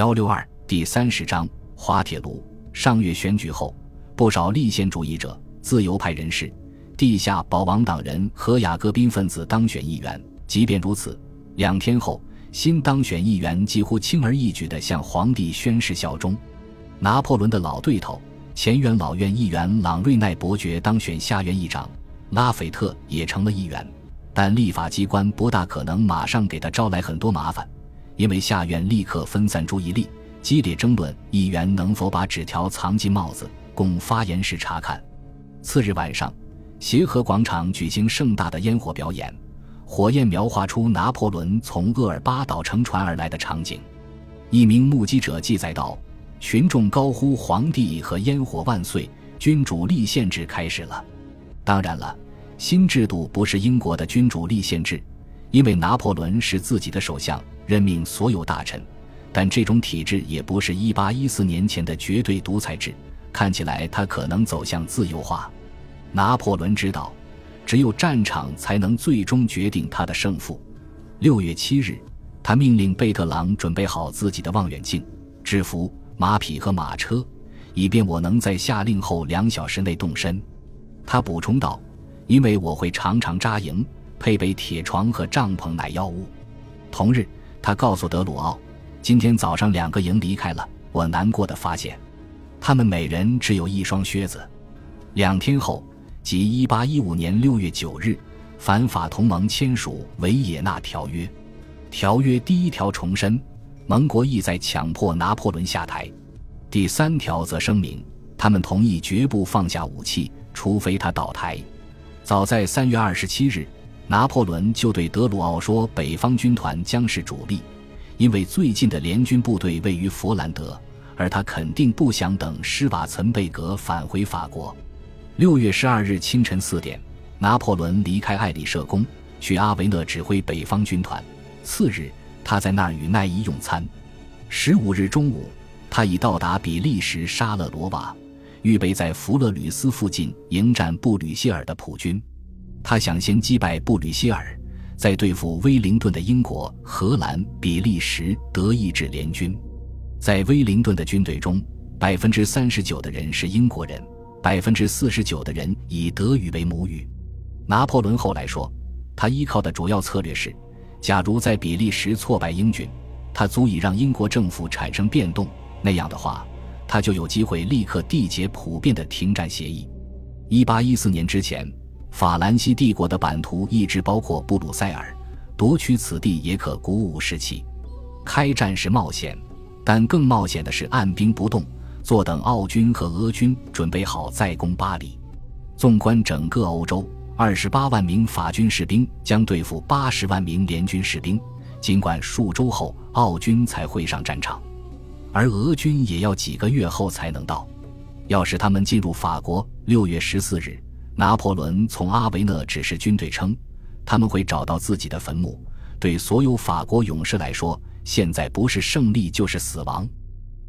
幺六二第三十章滑铁卢。上月选举后，不少立宪主义者、自由派人士、地下保王党人和雅各宾分子当选议员。即便如此，两天后，新当选议员几乎轻而易举地向皇帝宣誓效忠。拿破仑的老对头、前元老院议员朗瑞奈伯爵当选下院议长，拉斐特也成了议员，但立法机关不大可能马上给他招来很多麻烦。因为下院立刻分散注意力，激烈争论议员能否把纸条藏进帽子，供发言时查看。次日晚上，协和广场举行盛大的烟火表演，火焰描画出拿破仑从厄尔巴岛乘船而来的场景。一名目击者记载道：“群众高呼‘皇帝和烟火万岁’，君主立宪制开始了。”当然了，新制度不是英国的君主立宪制，因为拿破仑是自己的首相。任命所有大臣，但这种体制也不是一八一四年前的绝对独裁制。看起来他可能走向自由化。拿破仑知道，只有战场才能最终决定他的胜负。六月七日，他命令贝特朗准备好自己的望远镜、制服、马匹和马车，以便我能在下令后两小时内动身。他补充道：“因为我会常常扎营，配备铁床和帐篷乃要务。”同日。他告诉德鲁奥：“今天早上两个营离开了。我难过的发现，他们每人只有一双靴子。”两天后，即1815年6月9日，反法同盟签署《维也纳条约》。条约第一条重申，盟国意在强迫拿破仑下台；第三条则声明，他们同意绝不放下武器，除非他倒台。早在3月27日。拿破仑就对德鲁奥说：“北方军团将是主力，因为最近的联军部队位于佛兰德，而他肯定不想等施瓦岑贝格返回法国。”六月十二日清晨四点，拿破仑离开艾里舍宫，去阿维讷指挥北方军团。次日，他在那儿与奈伊用餐。十五日中午，他已到达比利时沙勒罗瓦，预备在弗勒吕斯附近迎战布吕歇尔的普军。他想先击败布吕歇尔，再对付威灵顿的英国、荷兰、比利时、德意志联军。在威灵顿的军队中，百分之三十九的人是英国人，百分之四十九的人以德语为母语。拿破仑后来说，他依靠的主要策略是：假如在比利时挫败英军，他足以让英国政府产生变动，那样的话，他就有机会立刻缔结普遍的停战协议。一八一四年之前。法兰西帝国的版图一直包括布鲁塞尔，夺取此地也可鼓舞士气。开战是冒险，但更冒险的是按兵不动，坐等奥军和俄军准备好再攻巴黎。纵观整个欧洲，二十八万名法军士兵将对付八十万名联军士兵，尽管数周后奥军才会上战场，而俄军也要几个月后才能到。要是他们进入法国，六月十四日。拿破仑从阿维讷指示军队称，他们会找到自己的坟墓。对所有法国勇士来说，现在不是胜利就是死亡。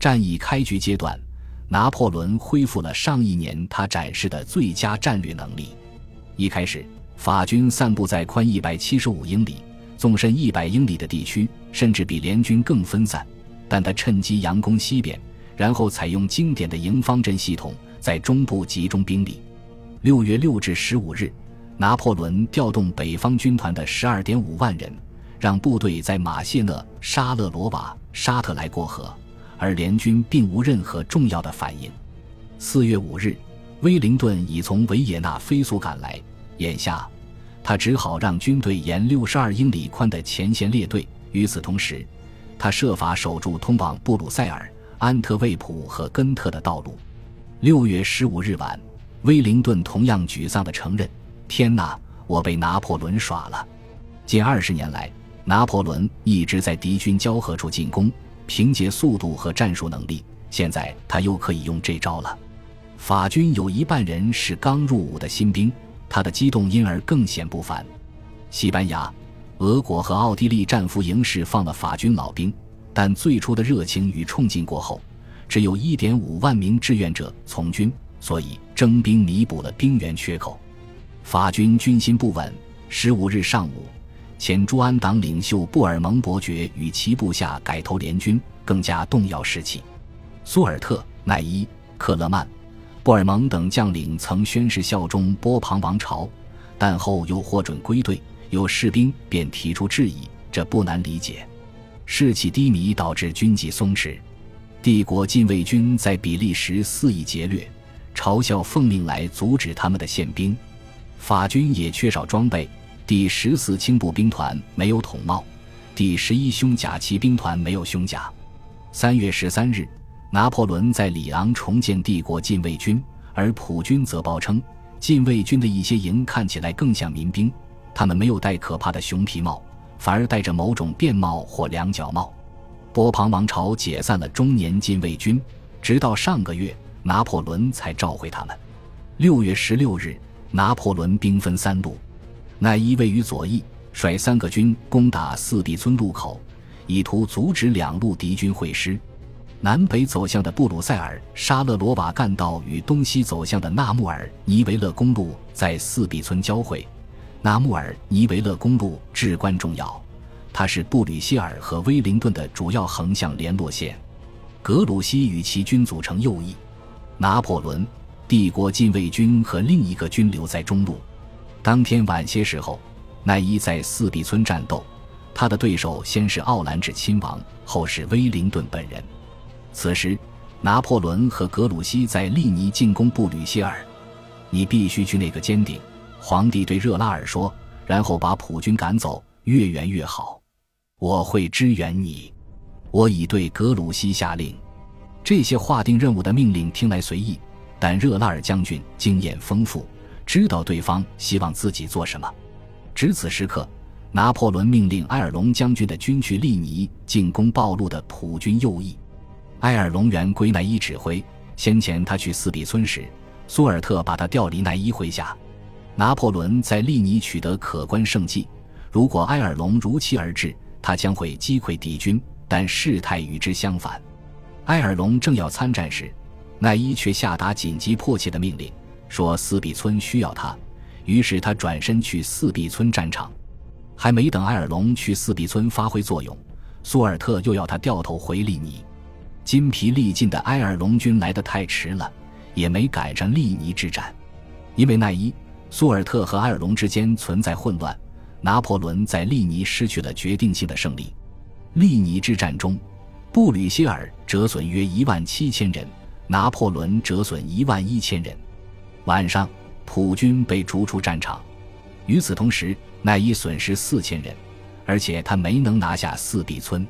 战役开局阶段，拿破仑恢复了上一年他展示的最佳战略能力。一开始，法军散布在宽一百七十五英里、纵深一百英里的地区，甚至比联军更分散。但他趁机佯攻西边，然后采用经典的营方阵系统，在中部集中兵力。六月六至十五日，拿破仑调动北方军团的十二点五万人，让部队在马谢讷、沙勒罗瓦、沙特莱过河，而联军并无任何重要的反应。四月五日，威灵顿已从维也纳飞速赶来，眼下他只好让军队沿六十二英里宽的前线列队。与此同时，他设法守住通往布鲁塞尔、安特卫普和根特的道路。六月十五日晚。威灵顿同样沮丧地承认：“天哪，我被拿破仑耍了！近二十年来，拿破仑一直在敌军交合处进攻，凭借速度和战术能力。现在他又可以用这招了。法军有一半人是刚入伍的新兵，他的激动因而更显不凡。西班牙、俄国和奥地利战俘营释放了法军老兵，但最初的热情与冲劲过后，只有一点五万名志愿者从军。”所以征兵弥补了兵源缺口，法军军心不稳。十五日上午，前朱安党领袖布尔蒙伯爵与其部下改投联军，更加动摇士气。苏尔特、奈伊、克勒曼、布尔蒙等将领曾宣誓效忠波旁王朝，但后又获准归队。有士兵便提出质疑，这不难理解。士气低迷导致军纪松弛，帝国禁卫军在比利时肆意劫掠，嘲笑奉命来阻止他们的宪兵。法军也缺少装备。第十四轻步兵团没有筒帽，第十一胸甲骑兵团没有胸甲。三月十三日，拿破仑在里昂重建帝国禁卫军，而普军则报称，禁卫军的一些营看起来更像民兵，他们没有戴可怕的熊皮帽，反而戴着某种便帽或两角帽。波旁王朝解散了中年禁卫军，直到上个月，拿破仑才召回他们。六月十六日，拿破仑兵分三路。奈伊位于左翼，率三个军攻打四壁村路口，以图阻止两路敌军会师。南北走向的布鲁塞尔沙勒罗瓦干道与东西走向的纳穆尔尼维勒公路在四壁村交汇。纳穆尔尼维勒公路至关重要，它是布吕歇尔和威灵顿的主要横向联络线。格鲁希与其军组成右翼，拿破仑、帝国禁卫军和另一个军留在中路。当天晚些时候，奈伊在四壁村战斗，他的对手先是奥兰治亲王，后是威灵顿本人。此时，拿破仑和格鲁希在利尼进攻布吕歇尔。你必须去那个尖顶，皇帝对热拉尔说，然后把普军赶走，越远越好。我会支援你。我已对格鲁希下令。这些划定任务的命令听来随意，但热拉尔将军经验丰富。知道对方希望自己做什么。值此时刻，拿破仑命令埃尔隆将军的军去利尼进攻暴露的普军右翼。埃尔隆原归奈伊指挥，先前他去四比村时，苏尔特把他调离奈伊麾下。拿破仑在利尼取得可观胜绩，如果埃尔隆如期而至，他将会击溃敌军。但事态与之相反，埃尔隆正要参战时，奈伊却下达紧急迫切的命令。说四壁村需要他，于是他转身去四壁村战场。还没等埃尔隆去四壁村发挥作用，苏尔特又要他掉头回利尼。筋疲力尽的埃尔隆军来得太迟了，也没赶上利尼之战。因为奈伊、苏尔特和埃尔隆之间存在混乱，拿破仑在利尼失去了决定性的胜利。利尼之战中，布吕歇尔折损约一万七千人，拿破仑折损一万一千人。晚上，普军被逐出战场。与此同时，奈伊损失四千人，而且他没能拿下四壁村。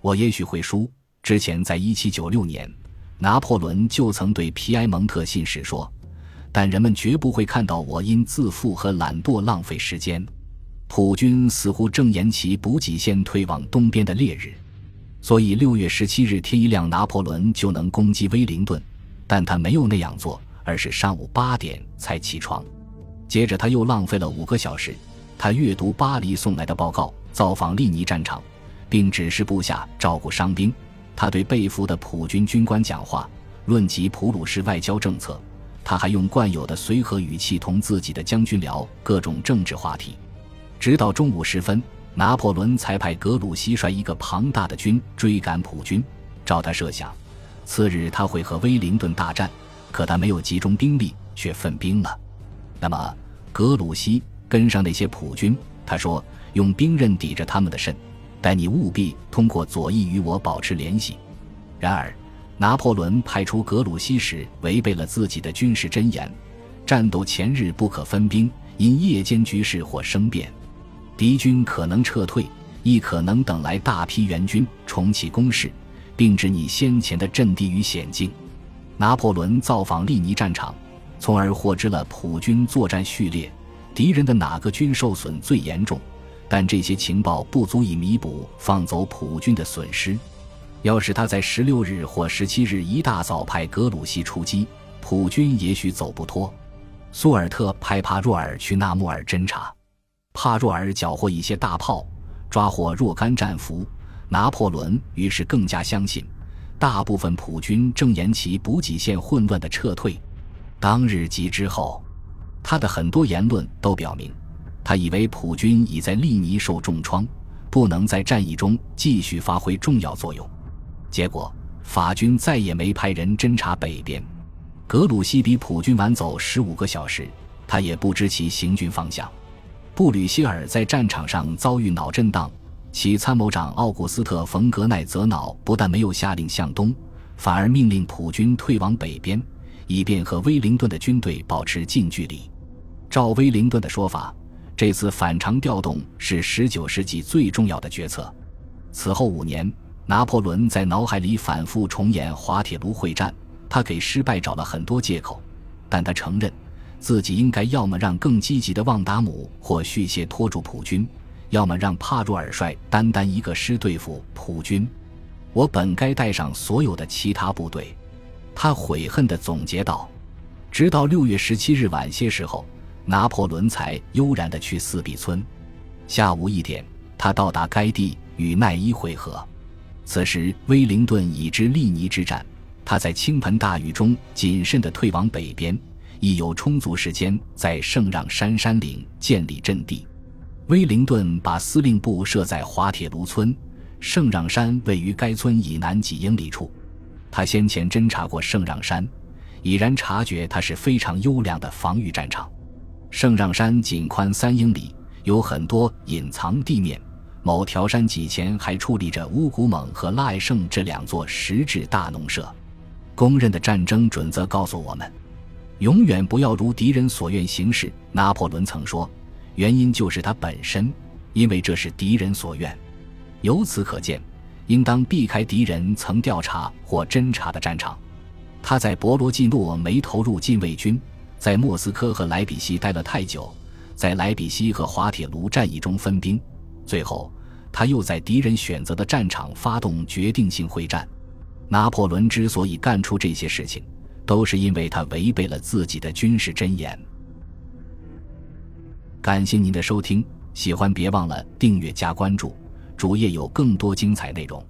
我也许会输。之前在一七九六年，拿破仑就曾对皮埃蒙特信使说：“但人们绝不会看到我因自负和懒惰浪费时间。”普军似乎正沿其补给线退往东边的烈日，所以六月十七日天一亮，拿破仑就能攻击威灵顿。但他没有那样做。而是上午八点才起床，接着他又浪费了五个小时。他阅读巴黎送来的报告，造访利尼战场，并指示部下照顾伤兵。他对被俘的普军军官讲话，论及普鲁士外交政策。他还用惯有的随和语气同自己的将军聊各种政治话题。直到中午时分，拿破仑才派格鲁希率一个庞大的军追赶普军。照他设想，次日他会和威灵顿大战。可他没有集中兵力，却分兵了。那么，格鲁希跟上那些普军，他说：“用兵刃抵着他们的肾，但你务必通过左翼与我保持联系。”然而，拿破仑派出格鲁希时违背了自己的军事箴言：战斗前日不可分兵，因夜间局势或生变，敌军可能撤退，亦可能等来大批援军重启攻势，并置你先前的阵地于险境。拿破仑造访利尼战场，从而获知了普军作战序列，敌人的哪个军受损最严重。但这些情报不足以弥补放走普军的损失。要是他在十六日或十七日一大早派格鲁希出击，普军也许走不脱。苏尔特派帕若尔去纳木尔侦察，帕若尔缴获一些大炮，抓获若干战俘。拿破仑于是更加相信。大部分普军正沿其补给线混乱的撤退。当日及之后，他的很多言论都表明，他以为普军已在利尼受重创，不能在战役中继续发挥重要作用。结果，法军再也没派人侦察北边。格鲁希比普军晚走十五个小时，他也不知其行军方向。布吕歇尔在战场上遭遇脑震荡，其参谋长奥古斯特·冯·格奈泽瑙不但没有下令向东，反而命令普军退往北边，以便和威灵顿的军队保持近距离。照威灵顿的说法，这次反常调动是19世纪最重要的决策。此后五年，拿破仑在脑海里反复重演滑铁卢会战。他给失败找了很多借口，但他承认，自己应该要么让更积极的旺达姆或续谢拖住普军，要么让帕若尔率单单一个师对付普军。我本该带上所有的其他部队，他悔恨地总结道。直到六月十七日晚些时候，拿破仑才悠然地去四壁村。下午一点，他到达该地与奈伊会合。此时，威灵顿已知利尼之战。他在倾盆大雨中谨慎地退往北边，亦有充足时间在圣让山山岭建立阵地。威灵顿把司令部设在滑铁卢村，圣让山位于该村以南几英里处。他先前侦察过圣让山，已然察觉它是非常优良的防御战场。圣让山仅宽三英里，有很多隐藏地面。某条山脊前还矗立着乌古蒙和拉艾圣这两座石质大农舍。公认的战争准则告诉我们：永远不要如敌人所愿行事。拿破仑曾说，原因就是他本身，因为这是敌人所愿。由此可见，应当避开敌人曾调查或侦察的战场。他在博罗季诺没投入禁卫军，在莫斯科和莱比锡待了太久，在莱比锡和滑铁卢战役中分兵，最后他又在敌人选择的战场发动决定性会战。拿破仑之所以干出这些事情，都是因为他违背了自己的军事箴言。感谢您的收听，喜欢别忘了订阅加关注，主页有更多精彩内容。